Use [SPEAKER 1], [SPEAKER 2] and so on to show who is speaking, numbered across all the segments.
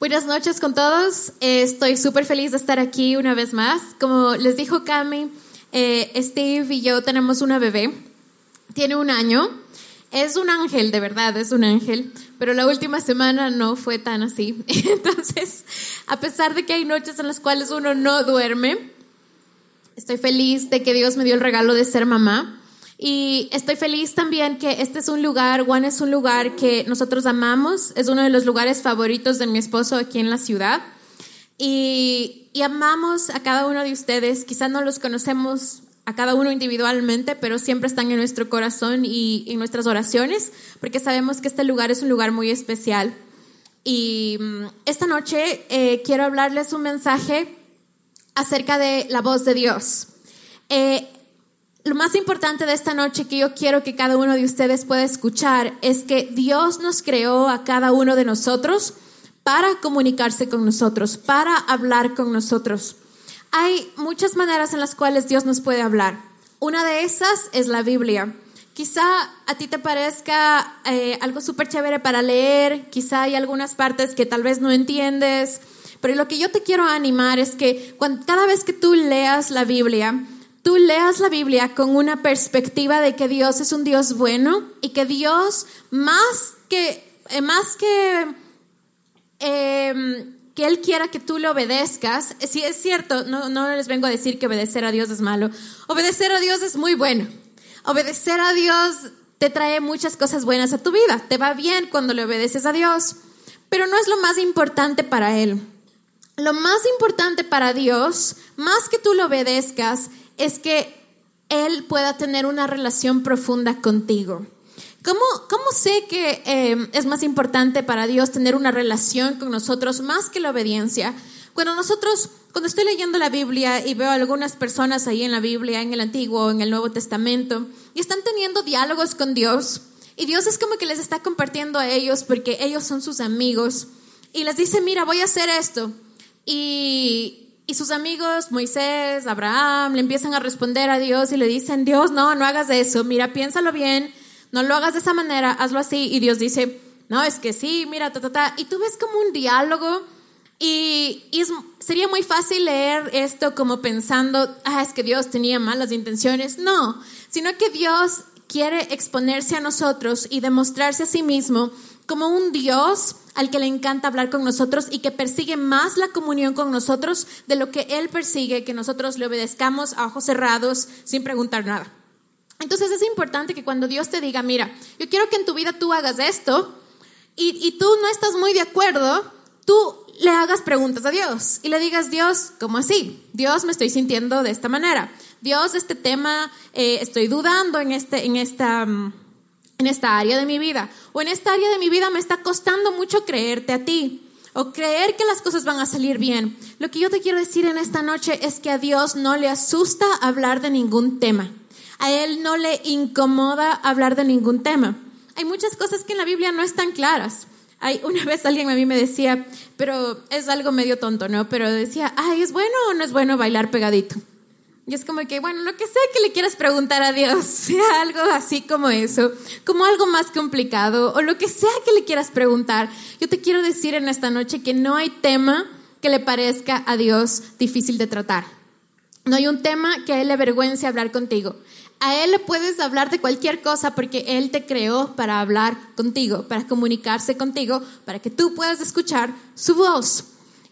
[SPEAKER 1] Buenas noches con todos. Estoy súper feliz de estar aquí una vez más. Como les dijo Cami, eh, Steve y yo tenemos una bebé. Tiene un año. Es un ángel, de verdad, es un ángel. Pero la última semana no fue tan así. Entonces, a pesar de que hay noches en las cuales uno no duerme, estoy feliz de que Dios me dio el regalo de ser mamá. Y estoy feliz también que este es un lugar, Juan es un lugar que nosotros amamos, es uno de los lugares favoritos de mi esposo aquí en la ciudad. Y, y amamos a cada uno de ustedes, quizás no los conocemos a cada uno individualmente, pero siempre están en nuestro corazón y en nuestras oraciones, porque sabemos que este lugar es un lugar muy especial. Y mm, esta noche eh, quiero hablarles un mensaje acerca de la voz de Dios. Eh, lo más importante de esta noche que yo quiero que cada uno de ustedes pueda escuchar es que Dios nos creó a cada uno de nosotros para comunicarse con nosotros, para hablar con nosotros. Hay muchas maneras en las cuales Dios nos puede hablar. Una de esas es la Biblia. Quizá a ti te parezca eh, algo súper chévere para leer, quizá hay algunas partes que tal vez no entiendes, pero lo que yo te quiero animar es que cada vez que tú leas la Biblia, tú leas la Biblia con una perspectiva de que Dios es un Dios bueno y que Dios más que, eh, más que, em, que Él quiera que tú le obedezcas, si es cierto, no, no les vengo a decir que obedecer a Dios es malo, obedecer a Dios es muy bueno, obedecer a Dios te trae muchas cosas buenas a tu vida, te va bien cuando le obedeces a Dios, pero no es lo más importante para Él. Lo más importante para Dios, más que tú le obedezcas, es que Él pueda tener una relación profunda contigo. ¿Cómo, cómo sé que eh, es más importante para Dios tener una relación con nosotros más que la obediencia? Cuando nosotros, cuando estoy leyendo la Biblia y veo algunas personas ahí en la Biblia, en el Antiguo, en el Nuevo Testamento, y están teniendo diálogos con Dios, y Dios es como que les está compartiendo a ellos porque ellos son sus amigos, y les dice, mira, voy a hacer esto. Y, y sus amigos, Moisés, Abraham, le empiezan a responder a Dios y le dicen, Dios, no, no hagas eso, mira, piénsalo bien, no lo hagas de esa manera, hazlo así. Y Dios dice, no, es que sí, mira, ta, ta, ta. Y tú ves como un diálogo y, sería muy fácil leer esto como pensando, ah, es que Dios tenía malas intenciones. No, sino que Dios quiere exponerse a nosotros y demostrarse a sí mismo como un Dios al que le encanta hablar con nosotros y que persigue más la comunión con nosotros de lo que Él persigue, que nosotros le obedezcamos a ojos cerrados sin preguntar nada. Entonces es importante que cuando Dios te diga, mira, yo quiero que en tu vida tú hagas esto y, tú no estás muy de acuerdo, tú le hagas preguntas a Dios y le digas, Dios, ¿cómo así? Dios, me estoy sintiendo de esta manera. Dios, este tema, eh, estoy dudando en, este, en esta... Mm, en esta área de mi vida. O en esta área de mi vida me está costando mucho creerte a ti. O creer que las cosas van a salir bien. Lo que yo te quiero decir en esta noche es que a Dios no le asusta hablar de ningún tema. A Él no le incomoda hablar de ningún tema. Hay muchas cosas que en la Biblia no están claras. Hay, una vez alguien a mí me decía, pero es algo medio tonto, ¿no? Pero decía, ay, ¿es bueno o no es bueno bailar pegadito? Y es como que, bueno, lo que sea que le quieras preguntar a Dios, sea algo así como eso, como algo más complicado, o lo que sea que le quieras preguntar, yo te quiero decir en esta noche que no hay tema que le parezca a Dios difícil de tratar. No hay un tema que a Él le avergüence hablar contigo. A Él le puedes hablar de cualquier cosa porque Él te creó para hablar contigo, para comunicarse contigo, para que tú puedas escuchar su voz.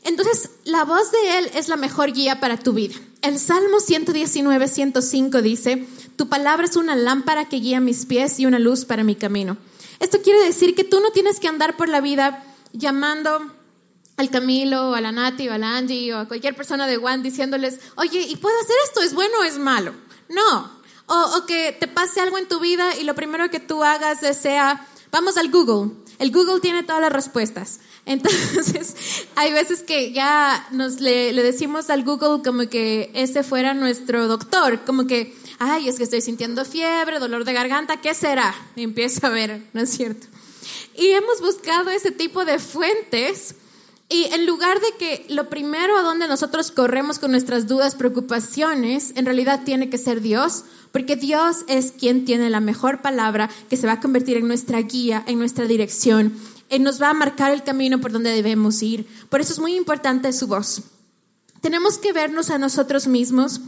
[SPEAKER 1] Entonces, la voz de Él es la mejor guía para tu vida. El Salmo 119, 105 dice, Tu palabra es una lámpara que guía mis pies y una luz para mi camino. Esto quiere decir que tú no tienes que andar por la vida llamando al Camilo, a la Nati, o a la Angie, o a cualquier persona de One diciéndoles, oye, ¿y puedo hacer esto? ¿Es bueno o es malo? No. O, o que te pase algo en tu vida y lo primero que tú hagas sea, vamos al Google. El Google tiene todas las respuestas. Entonces, hay veces que ya nos le, decimos al Google como que ese fuera nuestro doctor, como que, ay, es que estoy sintiendo fiebre, dolor de garganta, ¿qué será? Y empiezo a ver, ¿no es cierto? Y hemos buscado ese tipo de fuentes y en lugar de que lo primero a donde nosotros corremos con nuestras dudas, preocupaciones, en realidad tiene que ser Dios, porque Dios es quien tiene la mejor palabra que se va a convertir en nuestra guía, en nuestra dirección eh, nos va a marcar el camino por donde debemos ir. Por eso es muy importante su voz. Tenemos que vernos a nosotros mismos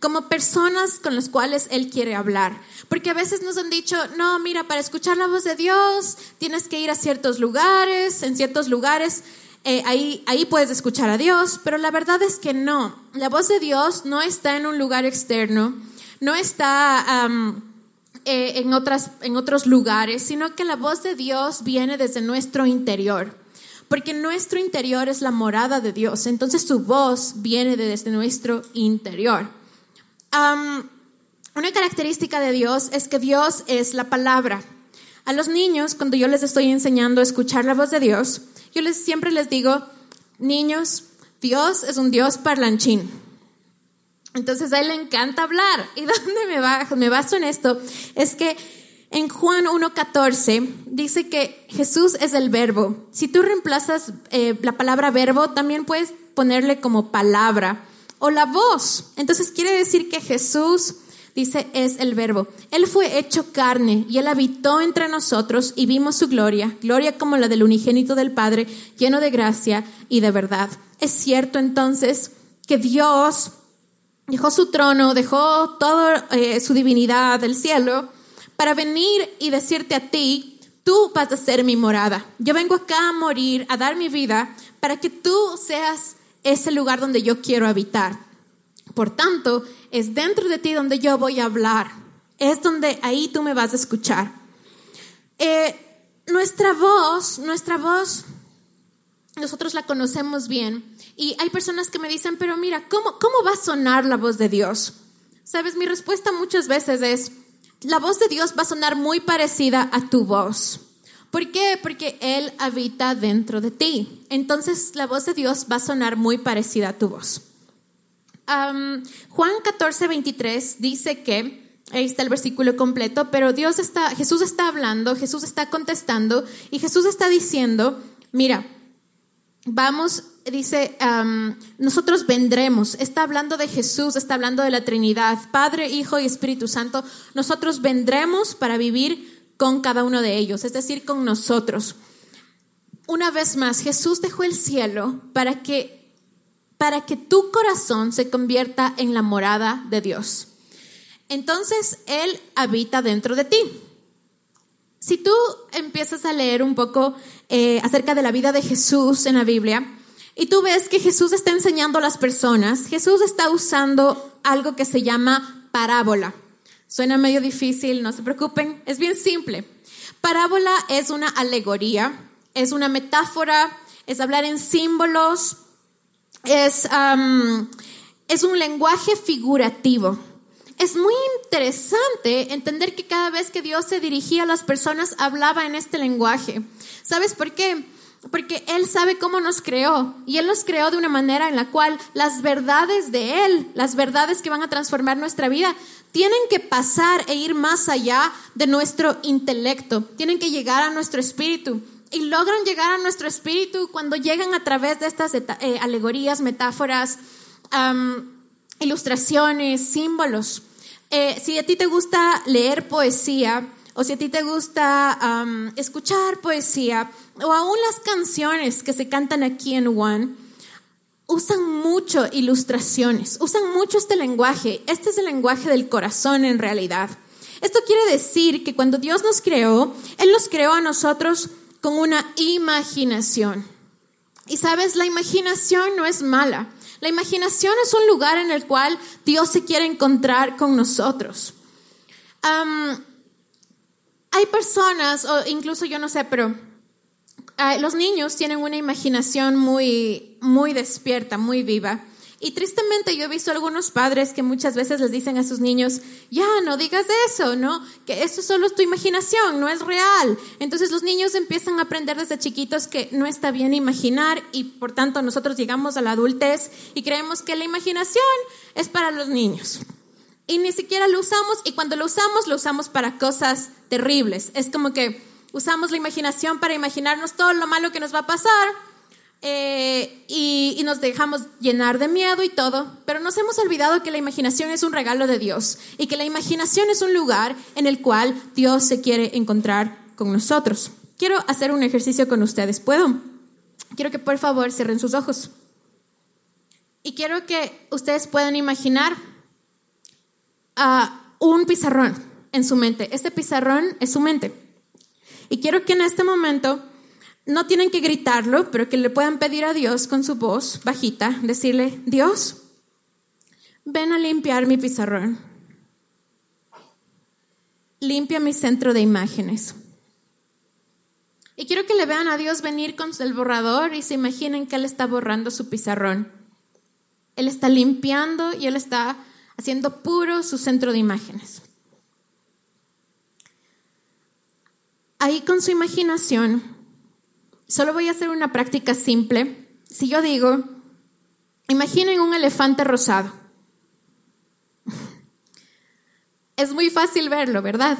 [SPEAKER 1] como personas con las cuales Él quiere hablar. Porque a veces nos han dicho, no, mira, para escuchar la voz de Dios tienes que ir a ciertos lugares, en ciertos lugares eh, ahí, ahí puedes escuchar a Dios, pero la verdad es que no. La voz de Dios no está en un lugar externo, no está eh, en, otras, en otros lugares, sino que la voz de Dios viene desde nuestro interior. Porque nuestro interior es la morada de Dios, entonces su voz viene desde nuestro interior. una característica de Dios es que Dios es la palabra. A los niños, cuando yo les estoy enseñando a escuchar la voz de Dios, yo les, siempre les digo, niños, Dios es un Dios parlanchín. Entonces a él le encanta hablar. ¿Y dónde me, va, me baso en esto? Es que en Juan 1.14 dice que Jesús es el verbo. Si tú reemplazas eh, la palabra verbo, también puedes ponerle como palabra o la voz. Entonces quiere decir que Jesús dice, es el verbo. Él fue hecho carne y él habitó entre nosotros y vimos su gloria, gloria como la del unigénito del Padre, lleno de gracia y de verdad. Es cierto entonces que Dios dejó su trono, dejó toda eh, su divinidad del cielo para venir y decirte a ti, tú vas a ser mi morada. Yo vengo acá a morir, a dar mi vida, para que tú seas ese lugar donde yo quiero habitar. Por tanto, es dentro de ti donde yo voy a hablar. Es donde ahí tú me vas a escuchar. Eh, nuestra voz, nuestra voz, nosotros la conocemos bien. Y hay personas que me dicen, pero mira, ¿cómo, cómo va a sonar la voz de Dios? Sabes, mi respuesta muchas veces es, la voz de Dios va a sonar muy parecida a tu voz. ¿Por qué? Porque Él habita dentro de ti. Entonces la voz de Dios va a sonar muy parecida a tu voz. Juan 14, 23 dice que, ahí está el versículo completo, pero Dios está, Jesús está hablando, Jesús está contestando y Jesús está diciendo, mira, vamos, dice, nosotros vendremos, está hablando de Jesús, está hablando de la Trinidad, Padre, Hijo y Espíritu Santo, nosotros vendremos para vivir con cada uno de ellos, es decir, con nosotros. Una vez más, Jesús dejó el cielo para que para que tu corazón se convierta en la morada de Dios. Entonces Él habita dentro de ti. Si tú empiezas a leer un poco eh, acerca de la vida de Jesús en la Biblia y tú ves que Jesús está enseñando a las personas, Jesús está usando algo que se llama parábola. Suena medio difícil, no se preocupen, es bien simple. Parábola es una alegoría, es una metáfora, es hablar en símbolos, es, es un lenguaje figurativo. Es muy interesante entender que cada vez que Dios se dirigía a las personas hablaba en este lenguaje. ¿Sabes por qué? Porque Él sabe cómo nos creó y Él nos creó de una manera en la cual las verdades de Él, las verdades que van a transformar nuestra vida, tienen que pasar e ir más allá de nuestro intelecto, tienen que llegar a nuestro espíritu y logran llegar a nuestro espíritu cuando llegan a través de estas eh, alegorías, metáforas, ilustraciones, símbolos. Eh, si a ti te gusta leer poesía o si a ti te gusta escuchar poesía o aún las canciones que se cantan aquí en One, usan mucho ilustraciones, usan mucho este lenguaje. Este es el lenguaje del corazón en realidad. Esto quiere decir que cuando Dios nos creó, Él nos creó a nosotros con una imaginación. Y sabes, la imaginación no es mala. La imaginación es un lugar en el cual Dios se quiere encontrar con nosotros. hay personas, o incluso yo no sé, pero ah, los niños tienen una imaginación muy, muy despierta, muy viva. Y tristemente yo he visto algunos padres que muchas veces les dicen a sus niños, ya, no digas eso, ¿no? Que eso solo es tu imaginación, no es real. Entonces los niños empiezan a aprender desde chiquitos que no está bien imaginar y por tanto nosotros llegamos a la adultez y creemos que la imaginación es para los niños. Y ni siquiera lo usamos y cuando lo usamos lo usamos para cosas terribles. Es como que usamos la imaginación para imaginarnos todo lo malo que nos va a pasar eh, y, nos dejamos llenar de miedo y todo, pero nos hemos olvidado que la imaginación es un regalo de Dios y que la imaginación es un lugar en el cual Dios se quiere encontrar con nosotros. quiero hacer un ejercicio con ustedes. ¿Puedo? Quiero que por favor cierren sus ojos. Y quiero que ustedes puedan imaginar a un pizarrón en su mente. Este pizarrón es su mente. Y quiero que en este momento no tienen que gritarlo, pero que le puedan pedir a Dios con su voz bajita, decirle, Dios, ven a limpiar mi pizarrón. Limpia mi centro de imágenes. Y quiero que le vean a Dios venir con el borrador y se imaginen que Él está borrando su pizarrón. Él está limpiando y Él está haciendo puro su centro de imágenes. Ahí con su imaginación, solo voy a hacer una práctica simple. Si yo digo, imaginen un elefante rosado. Es muy fácil verlo, ¿verdad?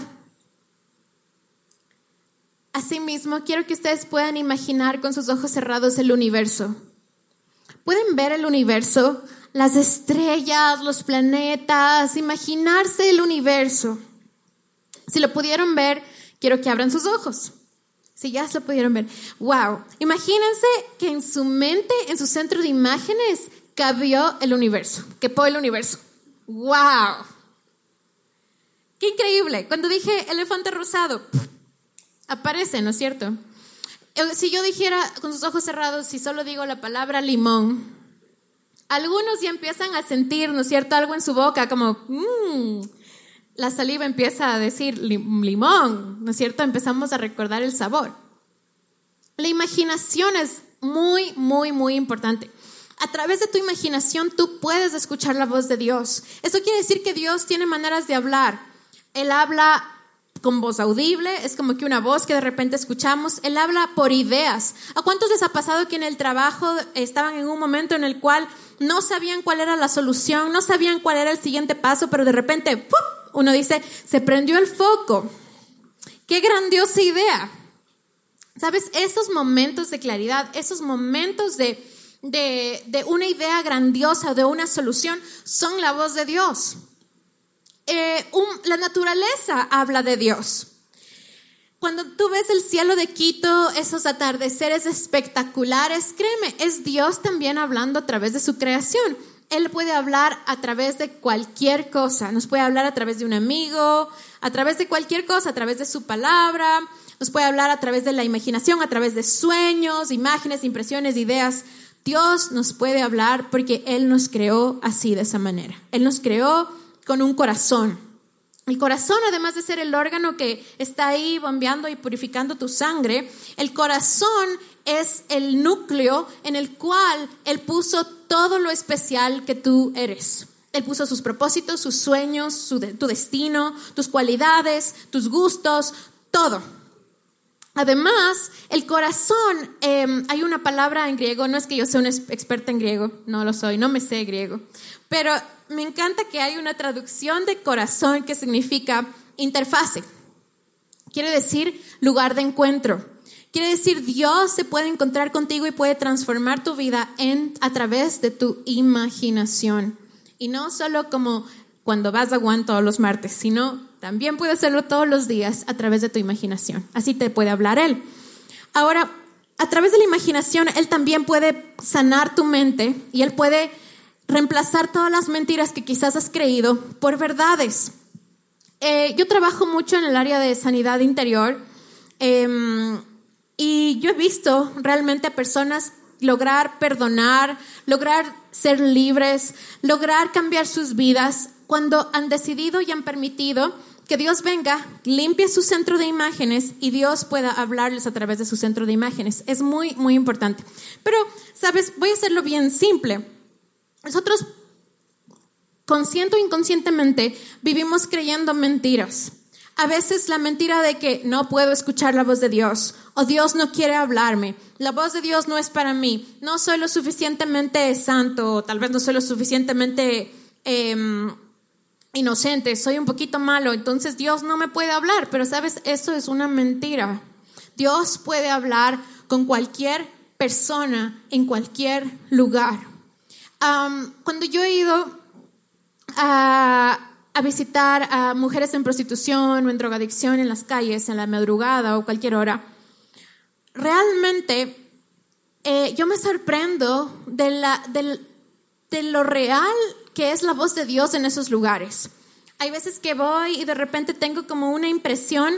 [SPEAKER 1] Asimismo, quiero que ustedes puedan imaginar con sus ojos cerrados el universo. Pueden ver el universo, las estrellas, los planetas, imaginarse el universo. Si lo pudieron ver, quiero que abran sus ojos. Si ya se pudieron ver. Wow. Imagínense que en su mente, en su centro de imágenes, cabió el universo, que quepó el universo. Wow. Qué increíble. Cuando dije elefante rosado, aparece, ¿no es cierto? Eh, si yo dijera con sus ojos cerrados, si solo digo la palabra limón, algunos ya empiezan a sentir, ¿no es cierto?, algo en su boca, como, mmm, la saliva empieza a decir limón, ¿no es cierto? Empezamos a recordar el sabor. La imaginación es muy, muy, muy importante. A través de tu imaginación tú puedes escuchar la voz de Dios. Eso quiere decir que Dios tiene maneras de hablar. Él habla con voz audible, es como que una voz que de repente escuchamos. Él habla por ideas. ¿A cuántos les ha pasado que en el trabajo estaban en un momento en el cual no sabían cuál era la solución, no sabían cuál era el siguiente paso, pero de repente uno dice, se prendió el foco? ¡Qué grandiosa idea! ¿Sabes? Esos momentos de claridad, esos momentos de, de, una idea grandiosa, de una solución, son la voz de Dios. Eh, la naturaleza habla de Dios. Cuando tú ves el cielo de Quito, esos atardeceres espectaculares, créeme, es Dios también hablando a través de su creación. Él puede hablar a través de cualquier cosa. Nos puede hablar a través de un amigo, a través de cualquier cosa, a través de su palabra. Nos puede hablar a través de la imaginación, a través de sueños, imágenes, impresiones, ideas. Dios nos puede hablar porque Él nos creó así, de esa manera. Él nos creó con un corazón. El corazón, además de ser el órgano que está ahí bombeando y purificando tu sangre, el corazón es el núcleo en el cual Él puso todo lo especial que tú eres. Él puso sus propósitos, sus sueños, tu destino, tus cualidades, tus gustos, todo. Además, el corazón, em, hay una palabra en griego, no es que yo sea una experta en griego, no lo soy, no me sé griego, pero me encanta que hay una traducción de corazón que significa interfase. Quiere decir lugar de encuentro. Quiere decir Dios se puede encontrar contigo y puede transformar tu vida en, a través de tu imaginación. Y no solo como cuando vas a Guan todos los martes, sino también puede hacerlo todos los días a través de tu imaginación. Así te puede hablar Él. Ahora, a través de la imaginación, Él también puede sanar tu mente y Él puede reemplazar todas las mentiras que quizás has creído por verdades. Eh, yo trabajo mucho en el área de sanidad interior em, y yo he visto realmente a personas lograr perdonar, lograr ser libres, lograr cambiar sus vidas cuando han decidido y han permitido que Dios venga, limpie su centro de imágenes y Dios pueda hablarles a través de su centro de imágenes. Es muy, muy importante. Pero, sabes, voy a hacerlo bien simple. Nosotros, consciente o inconscientemente, vivimos creyendo mentiras. A veces la mentira de que no puedo escuchar la voz de Dios o Dios no quiere hablarme, la voz de Dios no es para mí, no soy lo suficientemente santo, o tal vez no soy lo suficientemente em, inocente, soy un poquito malo, entonces Dios no me puede hablar, pero sabes, eso es una mentira. Dios puede hablar con cualquier persona en cualquier lugar cuando yo he ido a, visitar a mujeres en prostitución o en drogadicción en las calles, en la madrugada o cualquier hora, realmente eh, yo me sorprendo de, la, de lo real que es la voz de Dios en esos lugares. Hay veces que voy y de repente tengo como una impresión,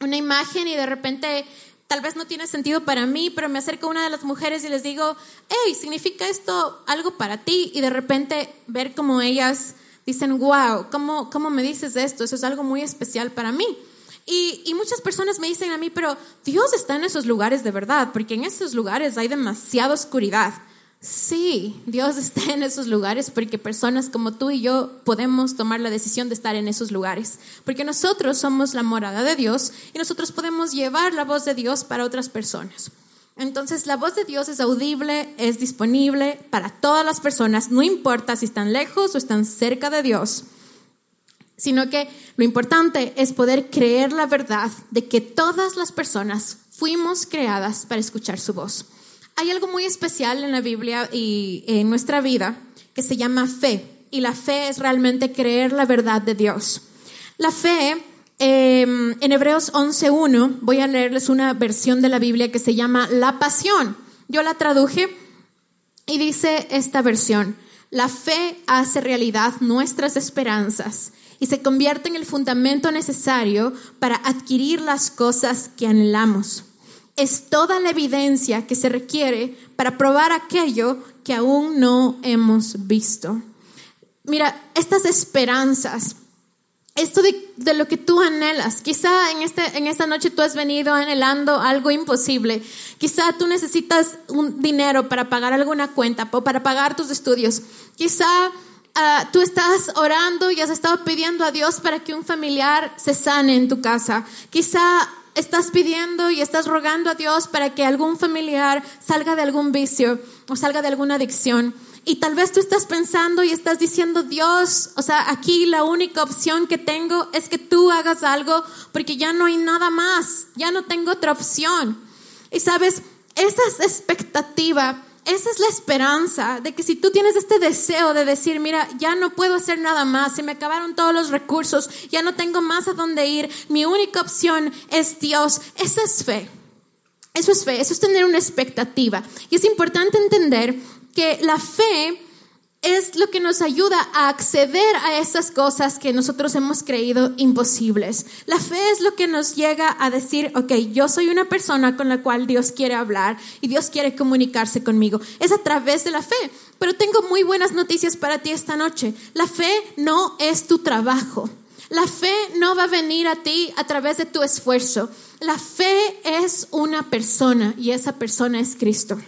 [SPEAKER 1] una imagen y de repente tal vez no tiene sentido para mí, pero me acerco a una de las mujeres y les digo, hey, ¿significa esto algo para ti? Y de repente ver como ellas dicen, wow, ¿cómo, cómo me dices esto? Eso es algo muy especial para mí. Y, y, muchas personas me dicen a mí, pero Dios está en esos lugares de verdad, porque en esos lugares hay demasiada oscuridad. Sí, Dios está en esos lugares porque personas como tú y yo podemos tomar la decisión de estar en esos lugares, porque nosotros somos la morada de Dios y nosotros podemos llevar la voz de Dios para otras personas. Entonces, la voz de Dios es audible, es disponible para todas las personas, no importa si están lejos o están cerca de Dios sino que lo importante es poder creer la verdad de que todas las personas fuimos creadas para escuchar su voz. Hay algo muy especial en la Biblia y en nuestra vida que se llama fe, y la fe es realmente creer la verdad de Dios. La fe, em, en Hebreos 11.1, voy a leerles una versión de la Biblia que se llama La Pasión. Yo la traduje y dice esta versión, la fe hace realidad nuestras esperanzas y se convierte en el fundamento necesario para adquirir las cosas que anhelamos. Es toda la evidencia que se requiere para probar aquello que aún no hemos visto. Mira, estas esperanzas, esto de, lo que tú anhelas, quizá en, este, en esta noche tú has venido anhelando algo imposible, quizá tú necesitas un dinero para pagar alguna cuenta o para pagar tus estudios, quizá Ah, tú estás orando y has estado pidiendo a Dios para que un familiar se sane en tu casa. Quizá estás pidiendo y estás rogando a Dios para que algún familiar salga de algún vicio o salga de alguna adicción. Y tal vez tú estás pensando y estás diciendo, Dios, o sea, aquí la única opción que tengo es que tú hagas algo porque ya no hay nada más, ya no tengo otra opción. Y sabes, esa expectativa esa es la esperanza de que si tú tienes este deseo de decir, mira, ya no puedo hacer nada más, se me acabaron todos los recursos, ya no tengo más a dónde ir, mi única opción es Dios, esa es fe. Eso es fe, eso es tener una expectativa. Y es importante entender que la fe es lo que nos ayuda a acceder a esas cosas que nosotros hemos creído imposibles. La fe es lo que nos llega a decir, ok, yo soy una persona con la cual Dios quiere hablar y Dios quiere comunicarse conmigo. Es a través de la fe. Pero tengo muy buenas noticias para ti esta noche. La fe no es tu trabajo. La fe no va a venir a ti a través de tu esfuerzo. La fe es una persona y esa persona es Cristo.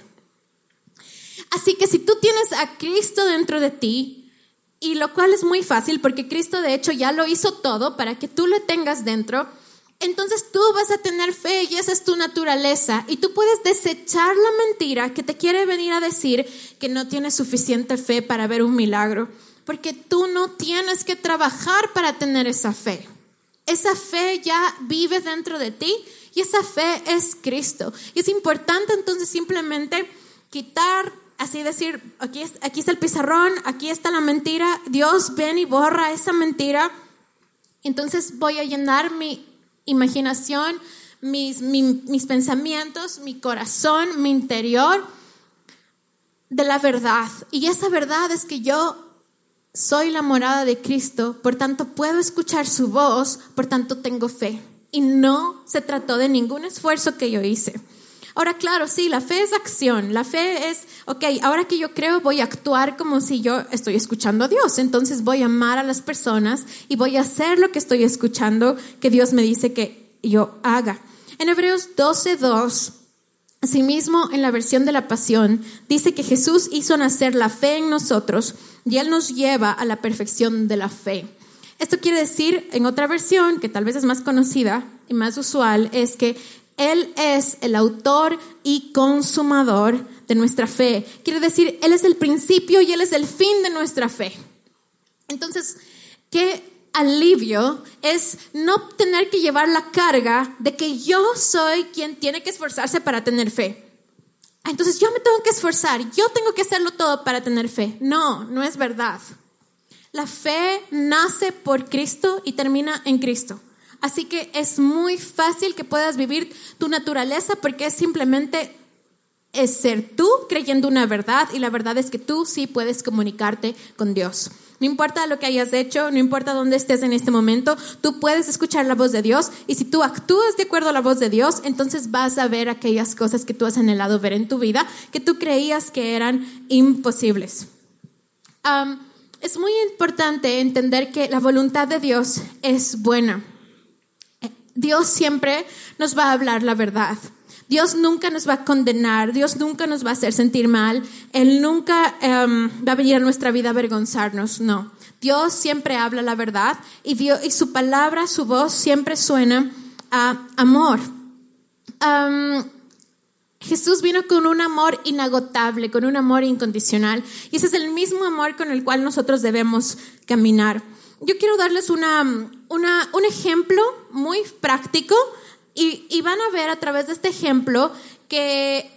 [SPEAKER 1] Así que si tú tienes a Cristo dentro de ti, y lo cual es muy fácil porque Cristo de hecho ya lo hizo todo para que tú lo tengas dentro, entonces tú vas a tener fe y esa es tu naturaleza. Y tú puedes desechar la mentira que te quiere venir a decir que no tienes suficiente fe para ver un milagro, porque tú no tienes que trabajar para tener esa fe. Esa fe ya vive dentro de ti y esa fe es Cristo. Y es importante entonces simplemente quitar así decir, aquí, aquí está el pizarrón, aquí está la mentira, Dios ven y borra esa mentira. Entonces voy a llenar mi imaginación, mis, mis pensamientos, mi corazón, mi interior de la verdad. Y esa verdad es que yo soy la morada de Cristo, por tanto puedo escuchar su voz, por tanto tengo fe. Y no se trató de ningún esfuerzo que yo hice. Ahora, claro, sí, la fe es acción. La fe es, ok, ahora que yo creo voy a actuar como si yo estoy escuchando a Dios. Entonces voy a amar a las personas y voy a hacer lo que estoy escuchando que Dios me dice que yo haga. En Hebreos 12.2, asimismo en la versión de la pasión, dice que Jesús hizo nacer la fe en nosotros y Él nos lleva a la perfección de la fe. Esto quiere decir, en otra versión, que tal vez es más conocida y más usual, es que él es el autor y consumador de nuestra fe. Quiere decir, Él es el principio y Él es el fin de nuestra fe. Entonces, qué alivio es no tener que llevar la carga de que yo soy quien tiene que esforzarse para tener fe. Entonces yo me tengo que esforzar, yo tengo que hacerlo todo para tener fe. No, no es verdad. La fe nace por Cristo y termina en Cristo. Así que es muy fácil que puedas vivir tu naturaleza porque es simplemente es ser tú creyendo una verdad y la verdad es que tú sí puedes comunicarte con Dios. No importa lo que hayas hecho, no importa dónde estés en este momento, tú puedes escuchar la voz de Dios y si tú actúas de acuerdo a la voz de Dios, entonces vas a ver aquellas cosas que tú has anhelado ver en tu vida que tú creías que eran imposibles. es muy importante entender que la voluntad de Dios es buena. Dios siempre nos va a hablar la verdad. Dios nunca nos va a condenar, Dios nunca nos va a hacer sentir mal, Él nunca em, va a venir a nuestra vida a avergonzarnos, no. Dios siempre habla la verdad y, y su palabra, su voz siempre suena a amor. Jesús vino con un amor inagotable, con un amor incondicional y ese es el mismo amor con el cual nosotros debemos caminar. Yo quiero darles una, una, un ejemplo muy práctico y, van a ver a través de este ejemplo que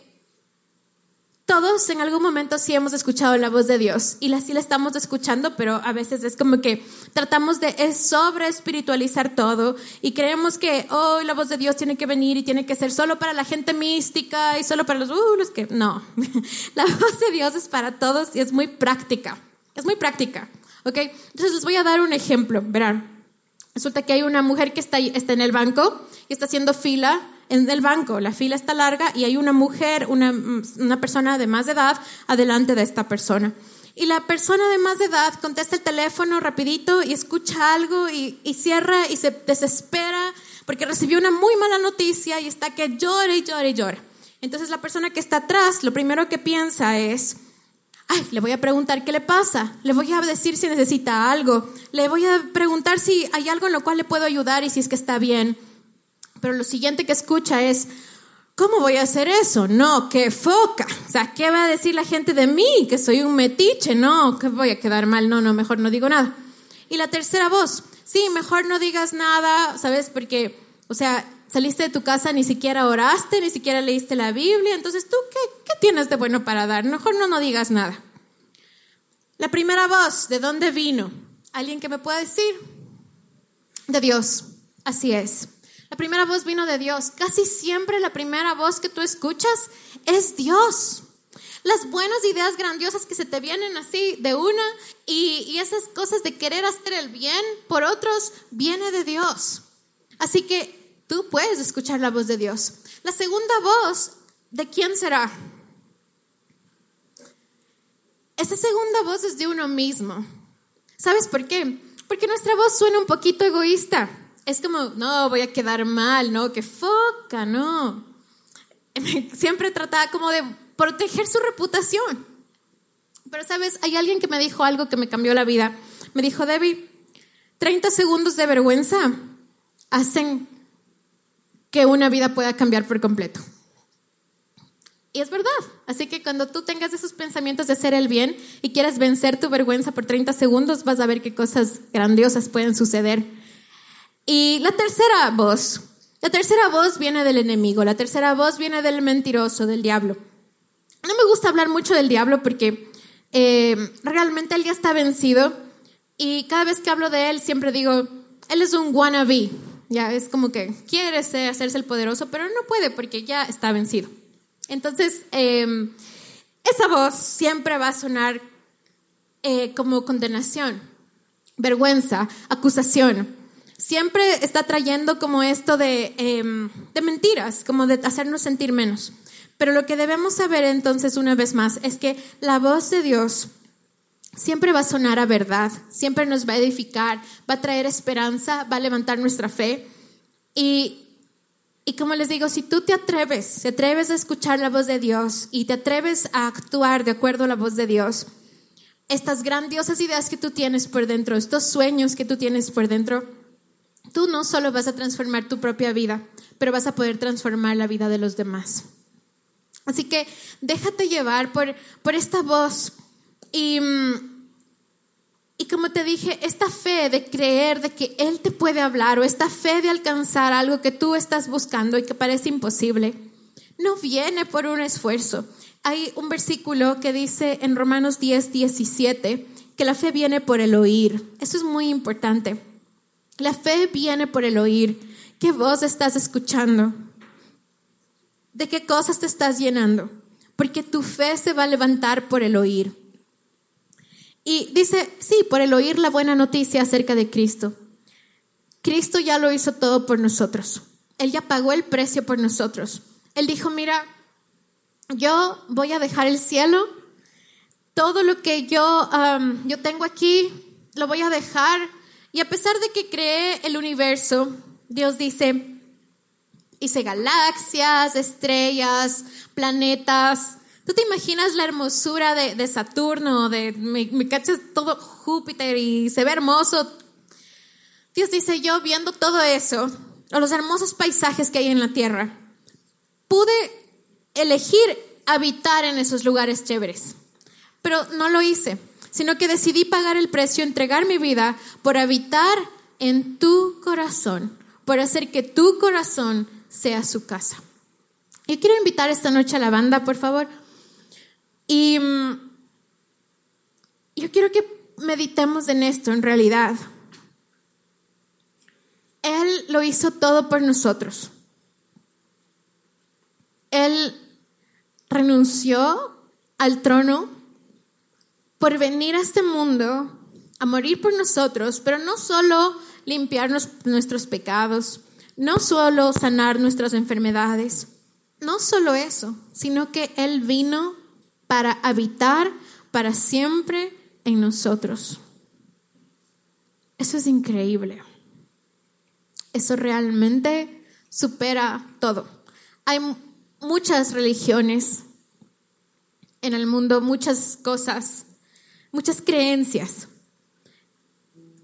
[SPEAKER 1] todos en algún momento sí hemos escuchado la voz de Dios y la sí la estamos escuchando, pero a veces es como que tratamos de sobre espiritualizar todo y creemos que oh, la voz de Dios tiene que venir y tiene que ser solo para la gente mística y solo para los, uh, los que no. la voz de Dios es para todos y es muy práctica. Es muy práctica. ¿Ok? Entonces les voy a dar un ejemplo. Verán. Resulta que hay una mujer que está, está en el banco y está haciendo fila en el banco. La fila está larga y hay una mujer, una, una persona de más edad, adelante de esta persona. Y la persona de más edad contesta el teléfono rapidito y escucha algo y, y, cierra y se desespera porque recibió una muy mala noticia y está que llora y llora y llora. Entonces la persona que está atrás lo primero que piensa es, ay, le voy a preguntar qué le pasa, le voy a decir si necesita algo, le voy a preguntar si hay algo en lo cual le puedo ayudar y si es que está bien. Pero lo siguiente que escucha es, ¿cómo voy a hacer eso? No, qué foca. O sea, ¿qué va a decir la gente de mí? Que soy un metiche, no, que voy a quedar mal, no, no, mejor no digo nada. Y la tercera voz, sí, mejor no digas nada, ¿sabes? Porque, o sea, saliste de tu casa, ni siquiera oraste, ni siquiera leíste la Biblia, entonces tú, ¿qué, qué tienes de bueno para dar? Mejor no, no digas nada. La primera voz, ¿de dónde vino? ¿Alguien que me pueda decir? De Dios, así es. La primera voz vino de Dios. Casi siempre la primera voz que tú escuchas es Dios. Las buenas ideas grandiosas que se te vienen así de una y, y esas cosas de querer hacer el bien por otros, viene de Dios. Así que Tú puedes escuchar la voz de Dios. La segunda voz, ¿de quién será? Esa segunda voz es de uno mismo. ¿Sabes por qué? Porque nuestra voz suena un poquito egoísta. Es como, no, voy a quedar mal, no, que foca, no. Siempre trataba como de proteger su reputación. Pero sabes, hay alguien que me dijo algo que me cambió la vida. Me dijo, Debbie, 30 segundos de vergüenza hacen que una vida pueda cambiar por completo. Y es verdad. Así que cuando tú tengas esos pensamientos de hacer el bien y quieras vencer tu vergüenza por 30 segundos, vas a ver qué cosas grandiosas pueden suceder. Y la tercera voz, la tercera voz viene del enemigo, la tercera voz viene del mentiroso, del diablo. No me gusta hablar mucho del diablo porque eh, realmente él ya está vencido y cada vez que hablo de él siempre digo, él es un wannabe, ya es como que quiere hacerse el poderoso, pero no puede porque ya está vencido. Entonces, em, esa voz siempre va a sonar eh, como condenación, vergüenza, acusación. Siempre está trayendo como esto de, em, de mentiras, como de hacernos sentir menos. Pero lo que debemos saber entonces una vez más es que la voz de Dios siempre va a sonar a verdad, siempre nos va a edificar, va a traer esperanza, va a levantar nuestra fe. Y, y como les digo, si tú te atreves, te atreves a escuchar la voz de Dios y te atreves a actuar de acuerdo a la voz de Dios, estas grandiosas ideas que tú tienes por dentro, estos sueños que tú tienes por dentro, tú no solo vas a transformar tu propia vida, pero vas a poder transformar la vida de los demás. Así que déjate llevar por, por esta voz y, y como te dije, esta fe de creer de que Él te puede hablar o esta fe de alcanzar algo que tú estás buscando y que parece imposible, no viene por un esfuerzo. Hay un versículo que dice en Romanos 10, 17 que la fe viene por el oír. Eso es muy importante. La fe viene por el oír. ¿Qué voz estás escuchando? ¿De qué cosas te estás llenando? Porque tu fe se va a levantar por el oír. Y dice, sí, por el oír la buena noticia acerca de Cristo. Cristo ya lo hizo todo por nosotros. Él ya pagó el precio por nosotros. Él dijo, mira, yo voy a dejar el cielo, todo lo que yo, yo tengo aquí, lo voy a dejar. Y a pesar de que creé el universo, Dios dice, hice galaxias, estrellas, planetas. ¿Tú te imaginas la hermosura de, Saturno, de, me, me cachas todo Júpiter y se ve hermoso? Dios dice, yo viendo todo eso, los hermosos paisajes que hay en la tierra, pude elegir habitar en esos lugares chéveres, pero no lo hice, sino que decidí pagar el precio, entregar mi vida por habitar en tu corazón, por hacer que tu corazón sea su casa. Y quiero invitar esta noche a la banda, por favor. Y mm, yo quiero que meditemos en esto, en realidad. Él lo hizo todo por nosotros. Él renunció al trono por venir a este mundo a morir por nosotros, pero no solo limpiarnos nuestros pecados, no solo sanar nuestras enfermedades, no solo eso, sino que Él vino para habitar para siempre en nosotros. Eso es increíble. Eso realmente supera todo. Hay muchas religiones en el mundo, muchas cosas, muchas creencias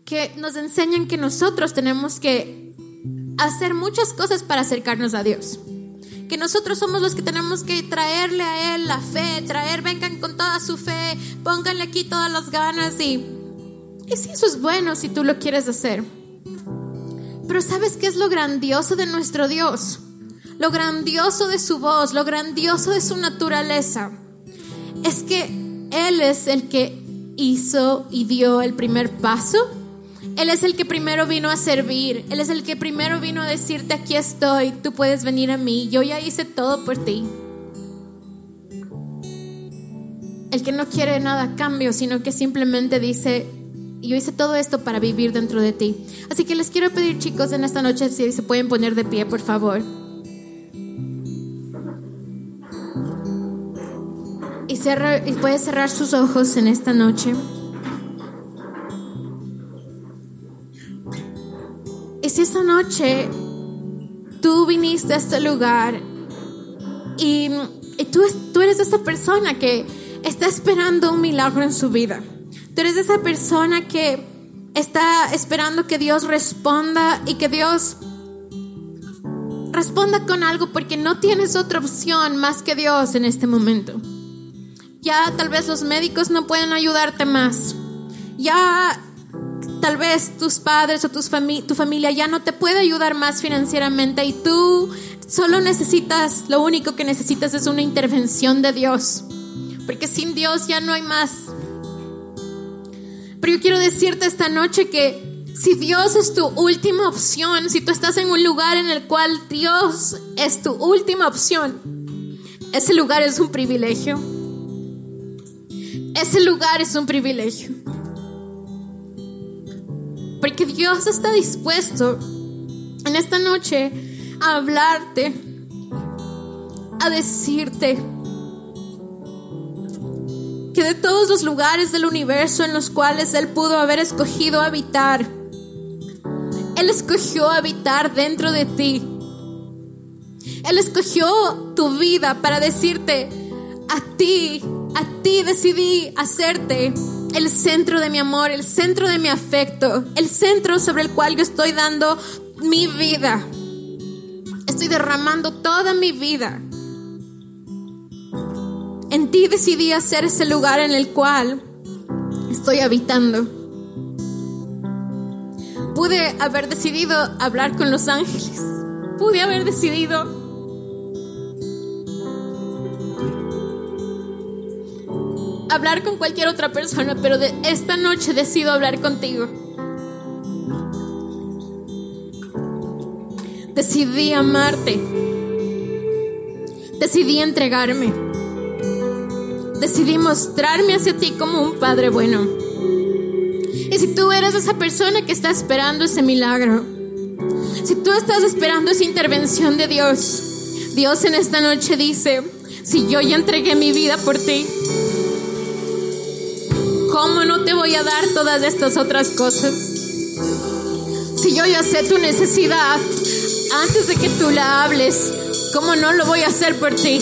[SPEAKER 1] que nos enseñan que nosotros tenemos que hacer muchas cosas para acercarnos a Dios. Nosotros somos los que tenemos que traerle a Él la fe, traer, vengan con toda su fe, pónganle aquí todas las ganas y, y sí, eso es bueno si tú lo quieres hacer. Pero ¿sabes qué es lo grandioso de nuestro Dios? Lo grandioso de su voz, lo grandioso de su naturaleza. Es que Él es el que hizo y dio el primer paso él es el que primero vino a servir. Él es el que primero vino a decirte, aquí estoy, tú puedes venir a mí. Yo ya hice todo por ti. El que no quiere nada a cambio, sino que simplemente dice, yo hice todo esto para vivir dentro de ti. Así que les quiero pedir, chicos, en esta noche, si se pueden poner de pie, por favor. Y, y puede cerrar sus ojos en esta noche. Noche tú viniste a este lugar y, tú, tú eres esa persona que está esperando un milagro en su vida. Tú eres esa persona que está esperando que Dios responda y que Dios responda con algo porque no tienes otra opción más que Dios en este momento. Ya tal vez los médicos no pueden ayudarte más. Ya tal vez tus padres o tu familia ya no te puede ayudar más financieramente y tú solo necesitas, lo único que necesitas es una intervención de Dios. Porque sin Dios ya no hay más. Pero yo quiero decirte esta noche que si Dios es tu última opción, si tú estás en un lugar en el cual Dios es tu última opción, ese lugar es un privilegio. Ese lugar es un privilegio. Porque Dios está dispuesto en esta noche a hablarte, a decirte que de todos los lugares del universo en los cuales Él pudo haber escogido habitar, Él escogió habitar dentro de ti. Él escogió tu vida para decirte, a ti, a ti decidí hacerte el centro de mi amor, el centro de mi afecto, el centro sobre el cual yo estoy dando mi vida. Estoy derramando toda mi vida. En ti decidí hacer ese lugar en el cual estoy habitando. Pude haber decidido hablar con los ángeles. Pude haber decidido hablar con cualquier otra persona, pero de esta noche decido hablar contigo. Decidí amarte. Decidí entregarme. Decidí mostrarme hacia ti como un Padre bueno. Y si tú eres esa persona que está esperando ese milagro, si tú estás esperando esa intervención de Dios, Dios en esta noche dice, si yo ya entregué mi vida por ti, ¿cómo no te voy a dar todas estas otras cosas? Si yo ya sé tu necesidad antes de que tú la hables, ¿cómo no lo voy a hacer por ti?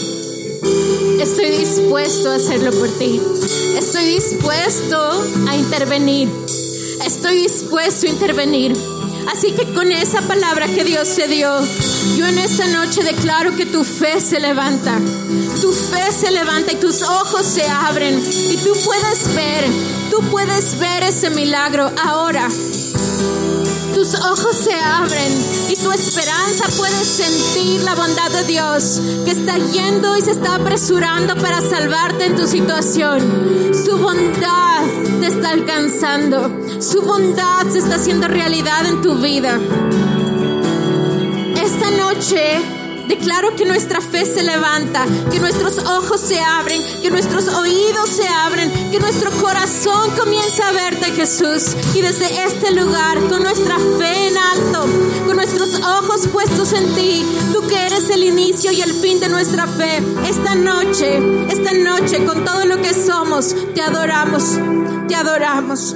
[SPEAKER 1] Estoy dispuesto a hacerlo por ti. Estoy dispuesto a intervenir. Estoy dispuesto a intervenir. Así que con esa palabra que Dios te dio, yo en esta noche declaro que tu fe se levanta. Tu fe se levanta y tus ojos se abren y tú puedes ver, tú puedes ver ese milagro ahora. Tus ojos se abren y tu esperanza puedes sentir la bondad de Dios que está yendo y se está apresurando para salvarte en tu situación. Su bondad te está alcanzando. Su bondad se está haciendo realidad en tu vida. Esta noche Declaro que nuestra fe se levanta, que nuestros ojos se abren, que nuestros oídos se abren, que nuestro corazón comienza a verte, Jesús. Y desde este lugar, con nuestra fe en alto, con nuestros ojos puestos en ti, tú que eres el inicio y el fin de nuestra fe, esta noche, esta noche, con todo lo que somos, te adoramos, te adoramos,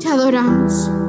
[SPEAKER 1] te adoramos.